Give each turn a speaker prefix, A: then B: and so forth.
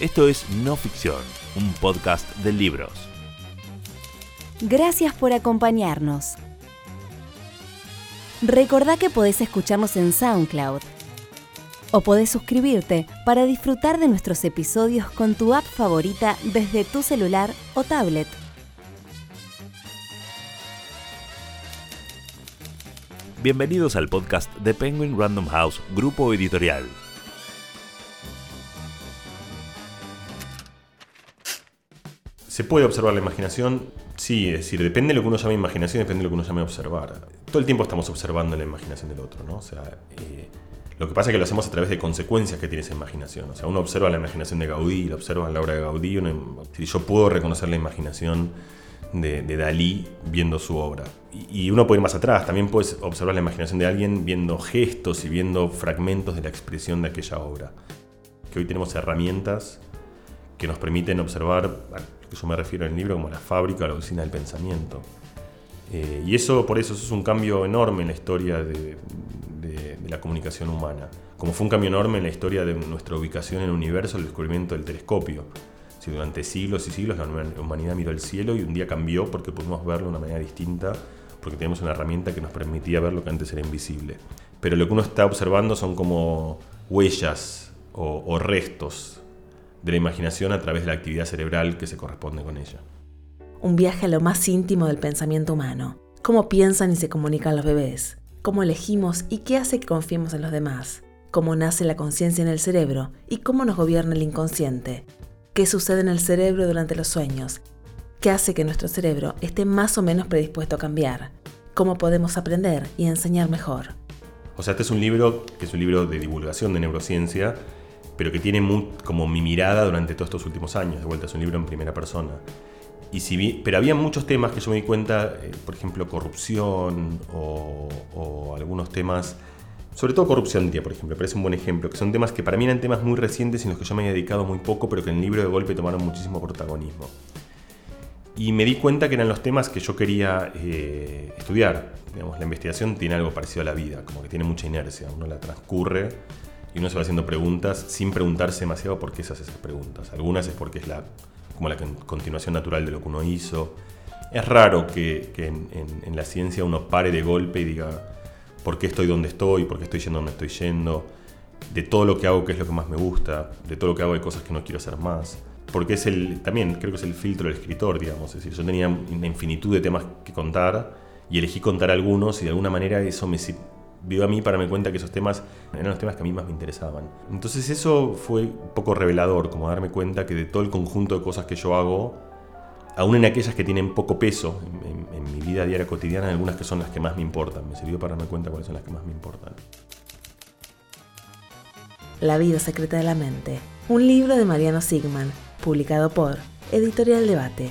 A: Esto es No Ficción, un podcast de libros.
B: Gracias por acompañarnos. Recordá que podés escucharnos en SoundCloud o podés suscribirte para disfrutar de nuestros episodios con tu app favorita desde tu celular o tablet.
A: Bienvenidos al podcast de Penguin Random House, grupo editorial.
C: ¿Se puede observar la imaginación? Sí, es decir, depende de lo que uno llame imaginación, depende de lo que uno llame observar. Todo el tiempo estamos observando la imaginación del otro, ¿no? O sea, eh, lo que pasa es que lo hacemos a través de consecuencias que tiene esa imaginación. O sea, uno observa la imaginación de Gaudí, lo observa la obra de Gaudí. si yo puedo reconocer la imaginación de, Dalí viendo su obra. Y, y, uno puede ir más atrás, también puedes observar la imaginación de alguien viendo gestos y viendo fragmentos de la expresión de aquella obra. Que hoy tenemos herramientas que nos permiten observar que yo me refiero en el libro como la fábrica o la oficina del pensamiento. Eh, y eso, por eso, es un cambio enorme en la historia de, la comunicación humana. Como fue un cambio enorme en la historia de nuestra ubicación en el universo, el descubrimiento del telescopio. Si durante siglos y siglos la humanidad miró el cielo y un día cambió porque pudimos verlo de una manera distinta, porque tenemos una herramienta que nos permitía ver lo que antes era invisible. Pero lo que uno está observando son como huellas o, o restos de la imaginación a través de la actividad cerebral que se corresponde con ella.
B: Un viaje a lo más íntimo del pensamiento humano. Cómo piensan y se comunican los bebés. Cómo elegimos y qué hace que confiemos en los demás. Cómo nace la conciencia en el cerebro y cómo nos gobierna el inconsciente. Qué sucede en el cerebro durante los sueños. Qué hace que nuestro cerebro esté más o menos predispuesto a cambiar. Cómo podemos aprender y enseñar mejor.
C: O sea, este es un libro que es un libro de divulgación de neurociencia pero que tiene como mi mirada durante todos estos últimos años. De vuelta, es un libro en primera persona. Y si pero había muchos temas que yo me di cuenta, eh, por ejemplo, corrupción o, algunos temas, sobre todo corrupción, por ejemplo, parece un buen ejemplo, que son temas que para mí eran temas muy recientes en los que yo me había dedicado muy poco, pero que en el libro de golpe tomaron muchísimo protagonismo. Y me di cuenta que eran los temas que yo quería eh, estudiar. Digamos, la investigación tiene algo parecido a la vida, como que tiene mucha inercia, uno la transcurre y uno se va haciendo preguntas sin preguntarse demasiado por qué se hace esas preguntas. Algunas es porque es la, como la continuación natural de lo que uno hizo. Es raro que, en, la ciencia uno pare de golpe y diga por qué estoy donde estoy, por qué estoy yendo donde estoy yendo, de todo lo que hago qué es lo que más me gusta, de todo lo que hago hay cosas que no quiero hacer más. Porque es el, también creo que es el filtro del escritor, digamos. Es decir, yo tenía una infinitud de temas que contar y elegí contar algunos y de alguna manera eso me, vio a mí para me cuenta que esos temas eran los temas que a mí más me interesaban. Entonces eso fue un poco revelador, como darme cuenta que de todo el conjunto de cosas que yo hago, aún en aquellas que tienen poco peso en, mi vida diaria cotidiana, algunas que son las que más me importan. Me sirvió para darme cuenta cuáles son las que más me importan.
B: La vida secreta de la mente, un libro de Mariano Sigman, publicado por Editorial Debate.